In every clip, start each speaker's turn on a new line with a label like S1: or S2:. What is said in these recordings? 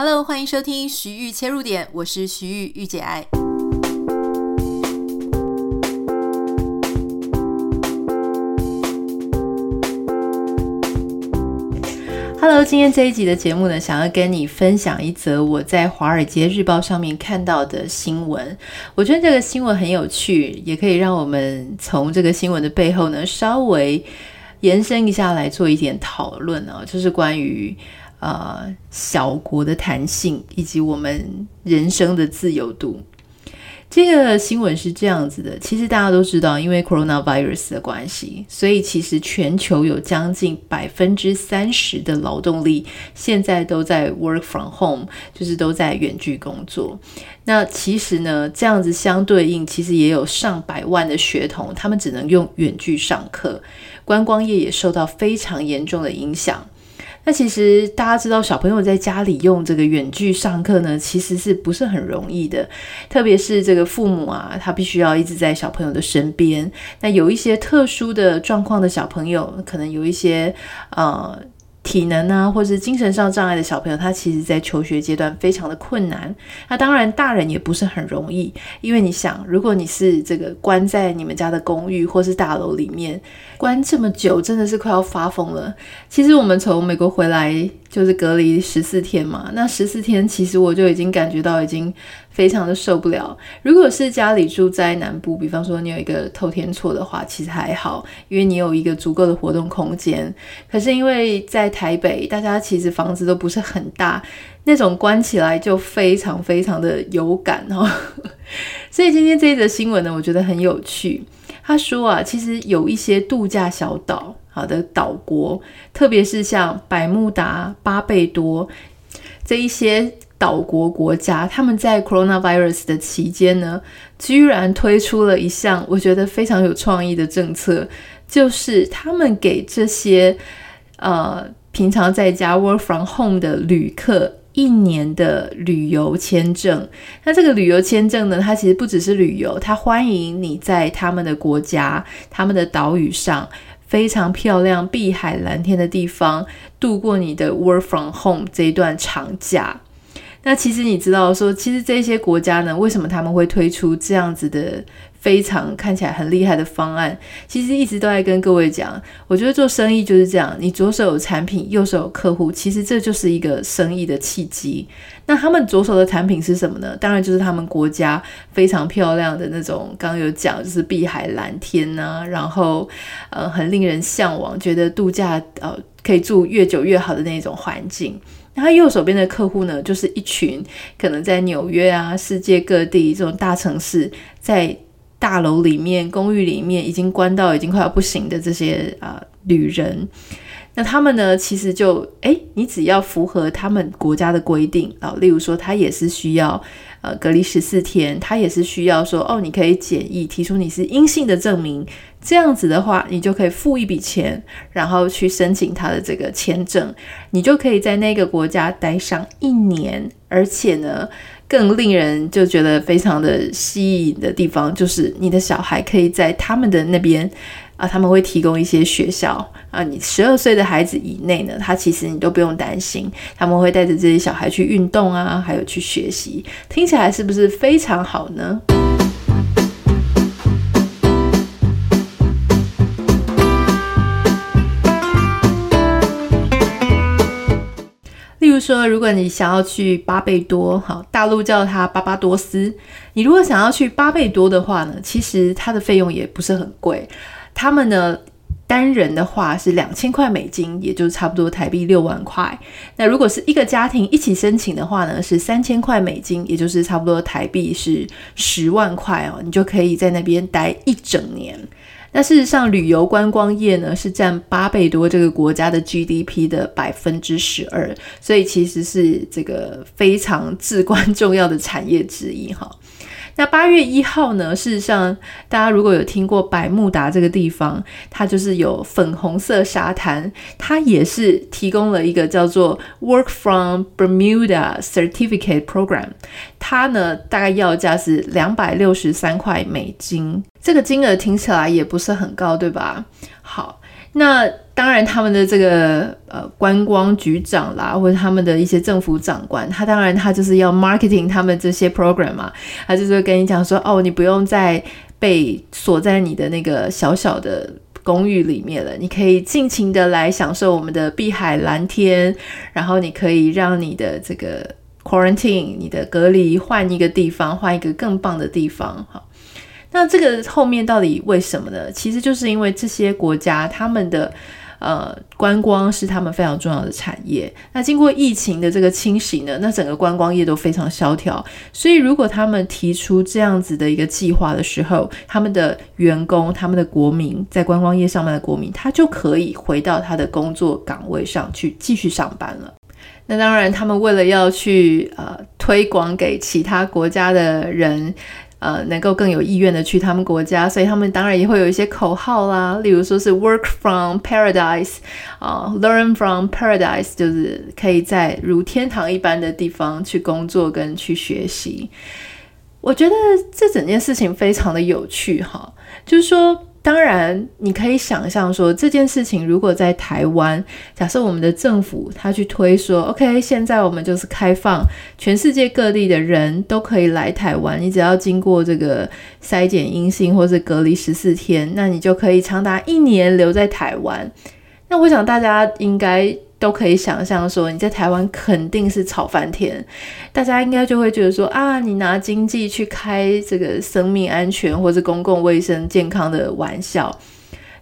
S1: Hello，欢迎收听徐玉切入点，我是徐玉御姐爱。Hello，今天这一集的节目呢，想要跟你分享一则我在《华尔街日报》上面看到的新闻。我觉得这个新闻很有趣，也可以让我们从这个新闻的背后呢，稍微延伸一下来做一点讨论啊，就是关于。呃，小国的弹性以及我们人生的自由度。这个新闻是这样子的，其实大家都知道，因为 coronavirus 的关系，所以其实全球有将近百分之三十的劳动力现在都在 work from home，就是都在远距工作。那其实呢，这样子相对应，其实也有上百万的学童，他们只能用远距上课，观光业也受到非常严重的影响。那其实大家知道，小朋友在家里用这个远距上课呢，其实是不是很容易的？特别是这个父母啊，他必须要一直在小朋友的身边。那有一些特殊的状况的小朋友，可能有一些呃。体能啊，或是精神上障碍的小朋友，他其实在求学阶段非常的困难。那当然，大人也不是很容易，因为你想，如果你是这个关在你们家的公寓或是大楼里面，关这么久，真的是快要发疯了。其实我们从美国回来就是隔离十四天嘛，那十四天其实我就已经感觉到已经。非常的受不了。如果是家里住在南部，比方说你有一个透天厝的话，其实还好，因为你有一个足够的活动空间。可是因为在台北，大家其实房子都不是很大，那种关起来就非常非常的有感哦。所以今天这一则新闻呢，我觉得很有趣。他说啊，其实有一些度假小岛，好的岛国，特别是像百慕达、巴贝多这一些。岛国国家，他们在 coronavirus 的期间呢，居然推出了一项我觉得非常有创意的政策，就是他们给这些呃平常在家 work from home 的旅客一年的旅游签证。那这个旅游签证呢，它其实不只是旅游，它欢迎你在他们的国家、他们的岛屿上非常漂亮、碧海蓝天的地方度过你的 work from home 这一段长假。那其实你知道说，其实这些国家呢，为什么他们会推出这样子的非常看起来很厉害的方案？其实一直都在跟各位讲，我觉得做生意就是这样，你左手有产品，右手有客户，其实这就是一个生意的契机。那他们左手的产品是什么呢？当然就是他们国家非常漂亮的那种，刚刚有讲就是碧海蓝天呐、然后呃很令人向往，觉得度假呃可以住越久越好的那种环境。他右手边的客户呢，就是一群可能在纽约啊、世界各地这种大城市，在大楼里面、公寓里面已经关到已经快要不行的这些啊、呃、旅人。那他们呢，其实就诶，你只要符合他们国家的规定啊，例如说他也是需要。呃，隔离十四天，他也是需要说哦，你可以检疫，提出你是阴性的证明，这样子的话，你就可以付一笔钱，然后去申请他的这个签证，你就可以在那个国家待上一年，而且呢，更令人就觉得非常的吸引的地方，就是你的小孩可以在他们的那边。啊，他们会提供一些学校啊，你十二岁的孩子以内呢，他其实你都不用担心，他们会带着这些小孩去运动啊，还有去学习，听起来是不是非常好呢？例如说，如果你想要去巴贝多，好，大陆叫它巴巴多斯，你如果想要去巴贝多的话呢，其实它的费用也不是很贵。他们呢，单人的话是两千块美金，也就差不多台币六万块。那如果是一个家庭一起申请的话呢，是三千块美金，也就是差不多台币是十万块哦。你就可以在那边待一整年。那事实上，旅游观光业呢是占八倍多这个国家的 GDP 的百分之十二，所以其实是这个非常至关重要的产业之一哈。那八月一号呢？事实上，大家如果有听过百慕达这个地方，它就是有粉红色沙滩，它也是提供了一个叫做 Work from Bermuda Certificate Program。它呢，大概要价是两百六十三块美金，这个金额听起来也不是很高，对吧？好。那当然，他们的这个呃观光局长啦，或者他们的一些政府长官，他当然他就是要 marketing 他们这些 program 嘛，他就是跟你讲说，哦，你不用再被锁在你的那个小小的公寓里面了，你可以尽情的来享受我们的碧海蓝天，然后你可以让你的这个 quarantine 你的隔离换一个地方，换一个更棒的地方，好。那这个后面到底为什么呢？其实就是因为这些国家他们的呃观光是他们非常重要的产业。那经过疫情的这个清洗呢，那整个观光业都非常萧条。所以如果他们提出这样子的一个计划的时候，他们的员工、他们的国民在观光业上班的国民，他就可以回到他的工作岗位上去继续上班了。那当然，他们为了要去呃推广给其他国家的人。呃，能够更有意愿的去他们国家，所以他们当然也会有一些口号啦，例如说是 “Work from Paradise” 啊，呃，“Learn from Paradise” 就是可以在如天堂一般的地方去工作跟去学习。我觉得这整件事情非常的有趣哈，就是说。当然，你可以想象说，这件事情如果在台湾，假设我们的政府他去推说，OK，现在我们就是开放，全世界各地的人都可以来台湾，你只要经过这个筛检阴性或是隔离十四天，那你就可以长达一年留在台湾。那我想大家应该。都可以想象说，你在台湾肯定是吵翻天，大家应该就会觉得说啊，你拿经济去开这个生命安全或者公共卫生健康的玩笑。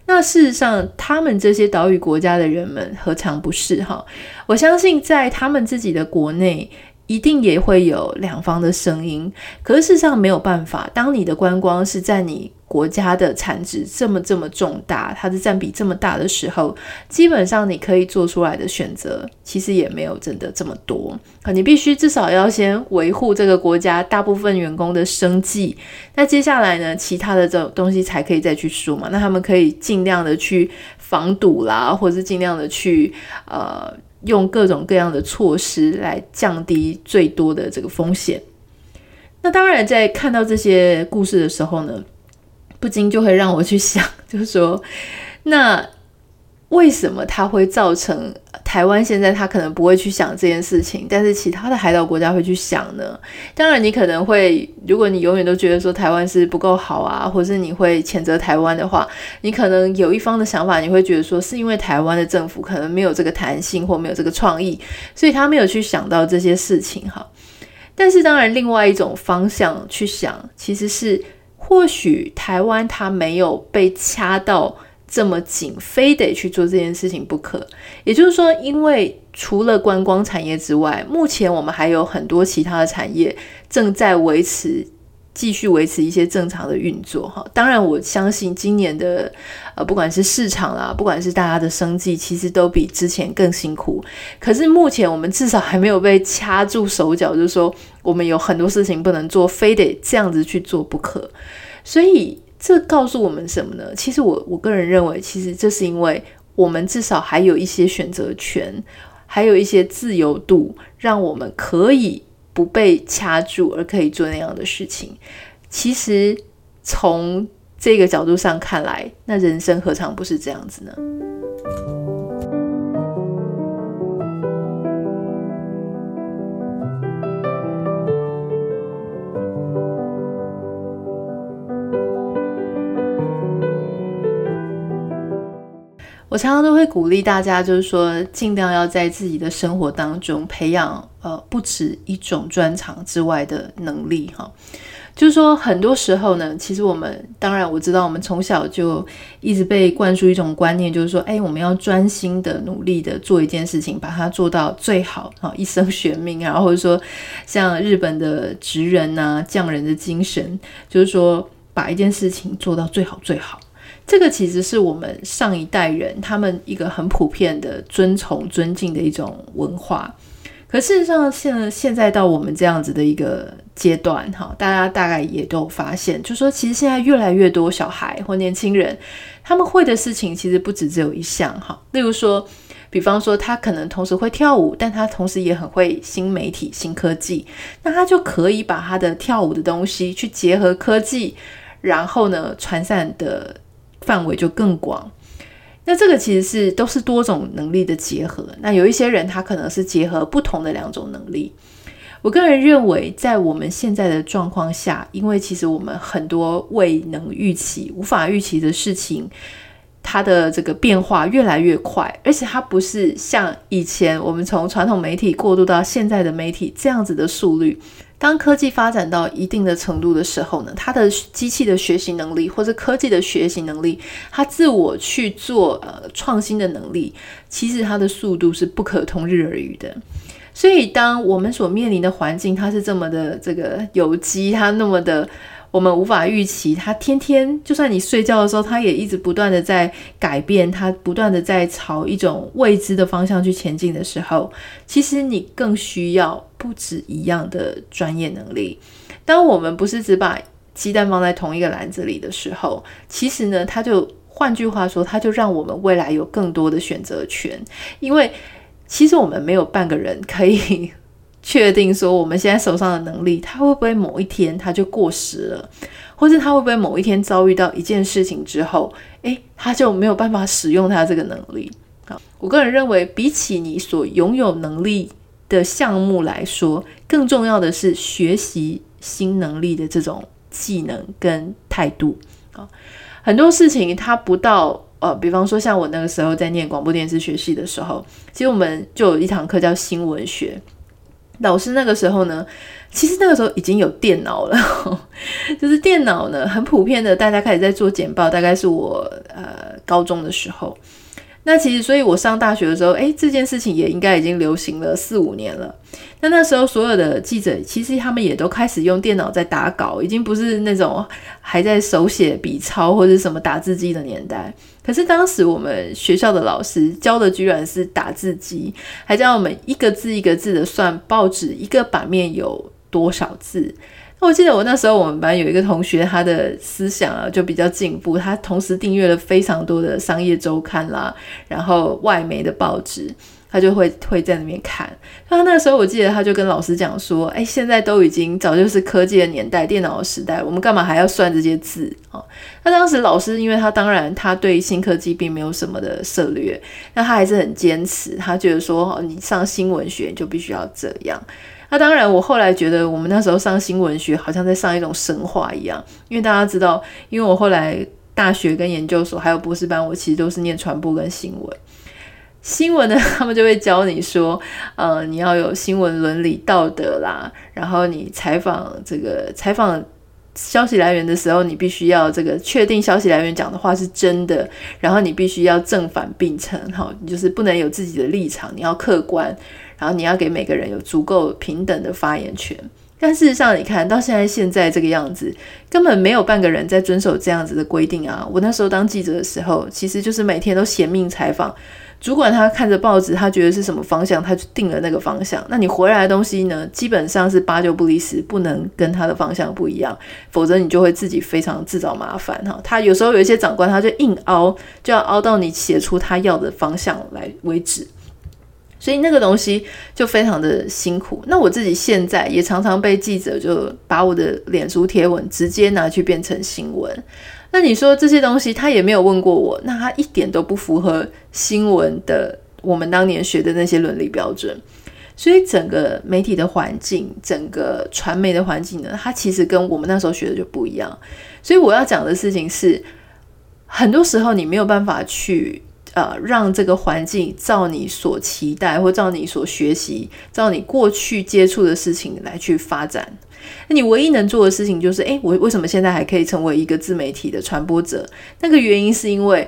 S1: 那事实上，他们这些岛屿国家的人们何尝不是哈？我相信在他们自己的国内。一定也会有两方的声音，可是事实上没有办法。当你的观光是在你国家的产值这么这么重大，它的占比这么大的时候，基本上你可以做出来的选择，其实也没有真的这么多。可你必须至少要先维护这个国家大部分员工的生计，那接下来呢，其他的这种东西才可以再去说嘛。那他们可以尽量的去防堵啦，或者是尽量的去呃。用各种各样的措施来降低最多的这个风险。那当然，在看到这些故事的时候呢，不禁就会让我去想，就是说，那。为什么它会造成台湾现在他可能不会去想这件事情，但是其他的海岛国家会去想呢？当然，你可能会，如果你永远都觉得说台湾是不够好啊，或是你会谴责台湾的话，你可能有一方的想法，你会觉得说是因为台湾的政府可能没有这个弹性或没有这个创意，所以他没有去想到这些事情哈。但是当然，另外一种方向去想，其实是或许台湾它没有被掐到。这么紧，非得去做这件事情不可。也就是说，因为除了观光产业之外，目前我们还有很多其他的产业正在维持、继续维持一些正常的运作。哈，当然，我相信今年的呃，不管是市场啦，不管是大家的生计，其实都比之前更辛苦。可是目前我们至少还没有被掐住手脚，就是说我们有很多事情不能做，非得这样子去做不可。所以。这告诉我们什么呢？其实我我个人认为，其实这是因为我们至少还有一些选择权，还有一些自由度，让我们可以不被掐住，而可以做那样的事情。其实从这个角度上看来，那人生何尝不是这样子呢？我常常都会鼓励大家，就是说，尽量要在自己的生活当中培养呃不止一种专长之外的能力哈。就是说，很多时候呢，其实我们当然我知道，我们从小就一直被灌输一种观念，就是说，哎，我们要专心的努力的做一件事情，把它做到最好啊，一生悬命啊，或者说像日本的职人呐、匠人的精神，就是说把一件事情做到最好最好。这个其实是我们上一代人他们一个很普遍的尊崇、尊敬的一种文化。可事实上，现现在到我们这样子的一个阶段，哈，大家大概也都发现，就说，其实现在越来越多小孩或年轻人，他们会的事情其实不止只有一项，哈。例如说，比方说，他可能同时会跳舞，但他同时也很会新媒体、新科技，那他就可以把他的跳舞的东西去结合科技，然后呢，传散的。范围就更广。那这个其实是都是多种能力的结合。那有一些人他可能是结合不同的两种能力。我个人认为，在我们现在的状况下，因为其实我们很多未能预期、无法预期的事情，它的这个变化越来越快，而且它不是像以前我们从传统媒体过渡到现在的媒体这样子的速率。当科技发展到一定的程度的时候呢，它的机器的学习能力或者科技的学习能力，它自我去做呃创新的能力，其实它的速度是不可同日而语的。所以，当我们所面临的环境，它是这么的这个有机，它那么的我们无法预期，它天天就算你睡觉的时候，它也一直不断的在改变，它不断的在朝一种未知的方向去前进的时候，其实你更需要不止一样的专业能力。当我们不是只把鸡蛋放在同一个篮子里的时候，其实呢，它就换句话说，它就让我们未来有更多的选择权，因为。其实我们没有半个人可以确定说，我们现在手上的能力，他会不会某一天他就过时了，或是他会不会某一天遭遇到一件事情之后，诶，他就没有办法使用他这个能力。好，我个人认为，比起你所拥有能力的项目来说，更重要的是学习新能力的这种技能跟态度。啊，很多事情它不到。呃，比方说像我那个时候在念广播电视学系的时候，其实我们就有一堂课叫新闻学。老师那个时候呢，其实那个时候已经有电脑了，就是电脑呢很普遍的，大家开始在做简报，大概是我呃高中的时候。那其实，所以我上大学的时候，诶，这件事情也应该已经流行了四五年了。那那时候，所有的记者其实他们也都开始用电脑在打稿，已经不是那种还在手写笔抄或者什么打字机的年代。可是当时我们学校的老师教的居然是打字机，还教我们一个字一个字的算报纸一个版面有多少字。我记得我那时候我们班有一个同学，他的思想啊就比较进步，他同时订阅了非常多的商业周刊啦，然后外媒的报纸，他就会会在那边看。他那时候我记得他就跟老师讲说：“哎，现在都已经早就是科技的年代，电脑的时代，我们干嘛还要算这些字啊？”那当时老师因为他当然他对新科技并没有什么的涉猎，那他还是很坚持，他觉得说：“哦，你上新闻学就必须要这样。”那当然，我后来觉得我们那时候上新闻学好像在上一种神话一样，因为大家知道，因为我后来大学跟研究所还有博士班，我其实都是念传播跟新闻。新闻呢，他们就会教你说，呃，你要有新闻伦理道德啦，然后你采访这个采访消息来源的时候，你必须要这个确定消息来源讲的话是真的，然后你必须要正反并陈，哈，你就是不能有自己的立场，你要客观。然后你要给每个人有足够平等的发言权，但事实上，你看到现在现在这个样子，根本没有半个人在遵守这样子的规定啊！我那时候当记者的时候，其实就是每天都写命采访，主管他看着报纸，他觉得是什么方向，他就定了那个方向。那你回来的东西呢，基本上是八九不离十，不能跟他的方向不一样，否则你就会自己非常自找麻烦哈。他有时候有一些长官，他就硬凹，就要凹到你写出他要的方向来为止。所以那个东西就非常的辛苦。那我自己现在也常常被记者就把我的脸书贴文直接拿去变成新闻。那你说这些东西他也没有问过我，那他一点都不符合新闻的我们当年学的那些伦理标准。所以整个媒体的环境，整个传媒的环境呢，它其实跟我们那时候学的就不一样。所以我要讲的事情是，很多时候你没有办法去。呃，让这个环境照你所期待，或照你所学习，照你过去接触的事情来去发展。那你唯一能做的事情就是，诶，我为什么现在还可以成为一个自媒体的传播者？那个原因是因为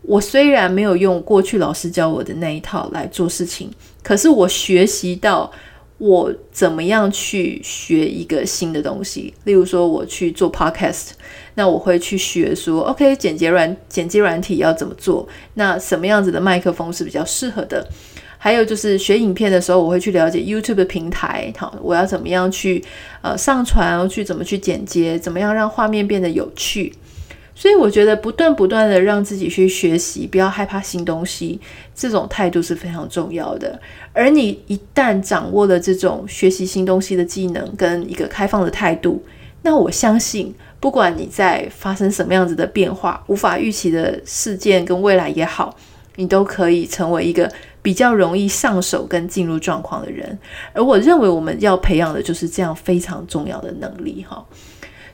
S1: 我虽然没有用过去老师教我的那一套来做事情，可是我学习到。我怎么样去学一个新的东西？例如说，我去做 podcast，那我会去学说，OK，剪辑软剪辑软体要怎么做？那什么样子的麦克风是比较适合的？还有就是学影片的时候，我会去了解 YouTube 的平台，好，我要怎么样去呃上传，去怎么去剪接，怎么样让画面变得有趣。所以我觉得不断不断的让自己去学习，不要害怕新东西，这种态度是非常重要的。而你一旦掌握了这种学习新东西的技能跟一个开放的态度，那我相信不管你在发生什么样子的变化，无法预期的事件跟未来也好，你都可以成为一个比较容易上手跟进入状况的人。而我认为我们要培养的就是这样非常重要的能力，哈。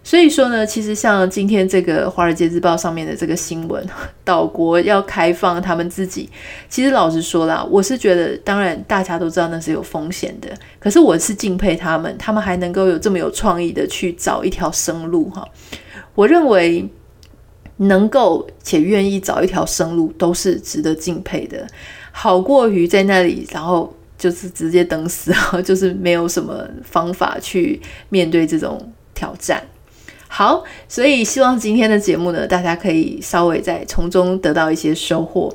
S1: 所以说呢，其实像今天这个《华尔街日报》上面的这个新闻，岛国要开放他们自己。其实老实说啦，我是觉得，当然大家都知道那是有风险的，可是我是敬佩他们，他们还能够有这么有创意的去找一条生路哈。我认为能够且愿意找一条生路，都是值得敬佩的，好过于在那里然后就是直接等死啊，就是没有什么方法去面对这种挑战。好，所以希望今天的节目呢，大家可以稍微在从中得到一些收获。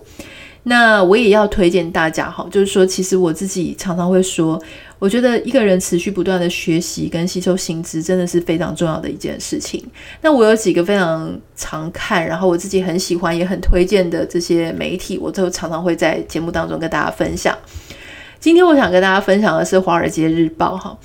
S1: 那我也要推荐大家哈，就是说，其实我自己常常会说，我觉得一个人持续不断的学习跟吸收新知，真的是非常重要的一件事情。那我有几个非常常看，然后我自己很喜欢也很推荐的这些媒体，我都常常会在节目当中跟大家分享。今天我想跟大家分享的是《华尔街日报》哈。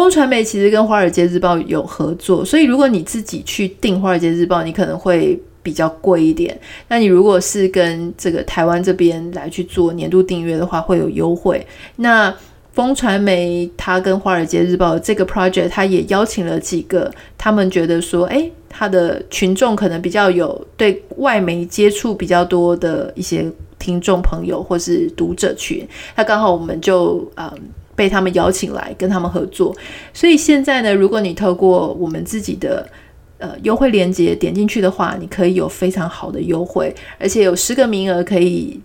S1: 风传媒其实跟《华尔街日报》有合作，所以如果你自己去订《华尔街日报》，你可能会比较贵一点。那你如果是跟这个台湾这边来去做年度订阅的话，会有优惠。那风传媒它跟《华尔街日报》这个 project，它也邀请了几个他们觉得说，诶，他的群众可能比较有对外媒接触比较多的一些听众朋友或是读者群，那刚好我们就嗯。被他们邀请来跟他们合作，所以现在呢，如果你透过我们自己的呃优惠链接点进去的话，你可以有非常好的优惠，而且有十个名额可以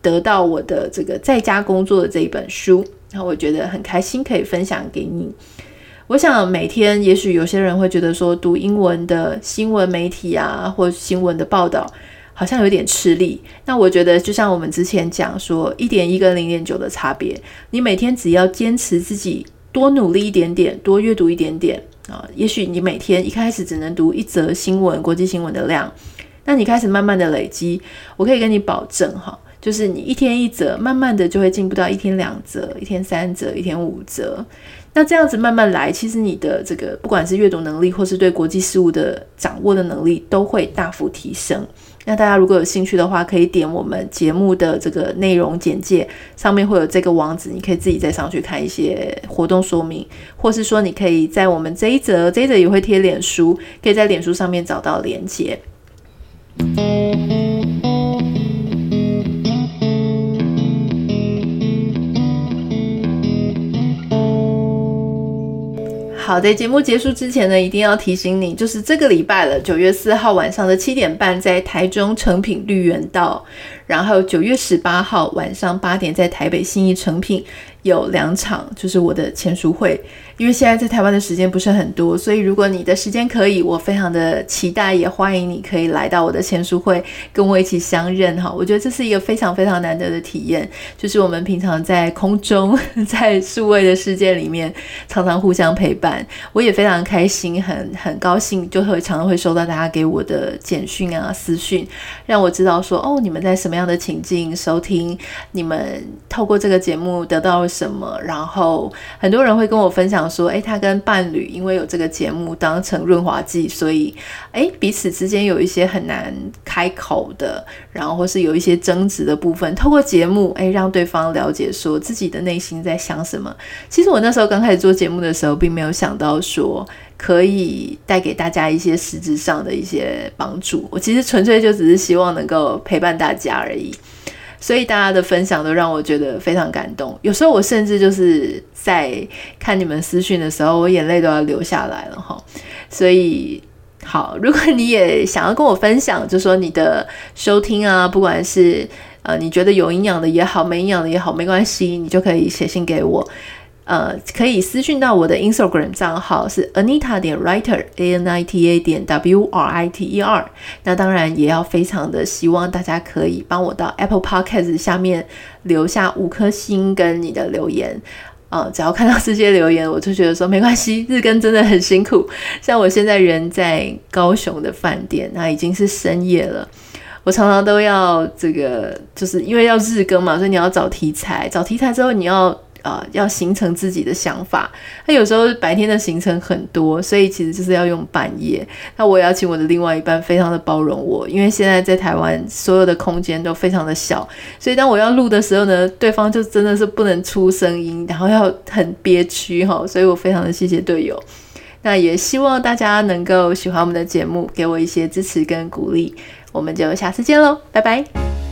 S1: 得到我的这个在家工作的这一本书，然后我觉得很开心可以分享给你。我想每天也许有些人会觉得说读英文的新闻媒体啊，或新闻的报道。好像有点吃力。那我觉得，就像我们之前讲说，一点一跟零点九的差别，你每天只要坚持自己多努力一点点，多阅读一点点啊，也许你每天一开始只能读一则新闻、国际新闻的量，那你开始慢慢的累积，我可以跟你保证哈，就是你一天一则，慢慢的就会进步到一天两则、一天三则、一天五则。那这样子慢慢来，其实你的这个不管是阅读能力，或是对国际事务的掌握的能力，都会大幅提升。那大家如果有兴趣的话，可以点我们节目的这个内容简介，上面会有这个网址，你可以自己再上去看一些活动说明，或是说你可以在我们这一则，这一则也会贴脸书，可以在脸书上面找到连接。好，在节目结束之前呢，一定要提醒你，就是这个礼拜了，九月四号晚上的七点半，在台中诚品绿园道，然后九月十八号晚上八点，在台北新义诚品。有两场，就是我的签书会。因为现在在台湾的时间不是很多，所以如果你的时间可以，我非常的期待，也欢迎你可以来到我的签书会，跟我一起相认哈。我觉得这是一个非常非常难得的体验，就是我们平常在空中，在数位的世界里面，常常互相陪伴。我也非常开心，很很高兴，就会常常会收到大家给我的简讯啊、私讯，让我知道说，哦，你们在什么样的情境收听，你们透过这个节目得到。什么？然后很多人会跟我分享说，诶，他跟伴侣因为有这个节目当成润滑剂，所以诶，彼此之间有一些很难开口的，然后或是有一些争执的部分，透过节目，诶，让对方了解说自己的内心在想什么。其实我那时候刚开始做节目的时候，并没有想到说可以带给大家一些实质上的一些帮助。我其实纯粹就只是希望能够陪伴大家而已。所以大家的分享都让我觉得非常感动，有时候我甚至就是在看你们私讯的时候，我眼泪都要流下来了哈。所以好，如果你也想要跟我分享，就说你的收听啊，不管是呃你觉得有营养的也好，没营养的也好，没关系，你就可以写信给我。呃，可以私讯到我的 Instagram 账号是 Anita 点 Writer，A N I T A 点 W R I T E R。那当然也要非常的希望大家可以帮我到 Apple Podcast 下面留下五颗星跟你的留言。呃，只要看到这些留言，我就觉得说没关系，日更真的很辛苦。像我现在人在高雄的饭店，那已经是深夜了。我常常都要这个，就是因为要日更嘛，所以你要找题材，找题材之后你要。呃，要形成自己的想法。他有时候白天的行程很多，所以其实就是要用半夜。那我也要请我的另外一半非常的包容我，因为现在在台湾所有的空间都非常的小，所以当我要录的时候呢，对方就真的是不能出声音，然后要很憋屈哈。所以我非常的谢谢队友。那也希望大家能够喜欢我们的节目，给我一些支持跟鼓励。我们就下次见喽，拜拜。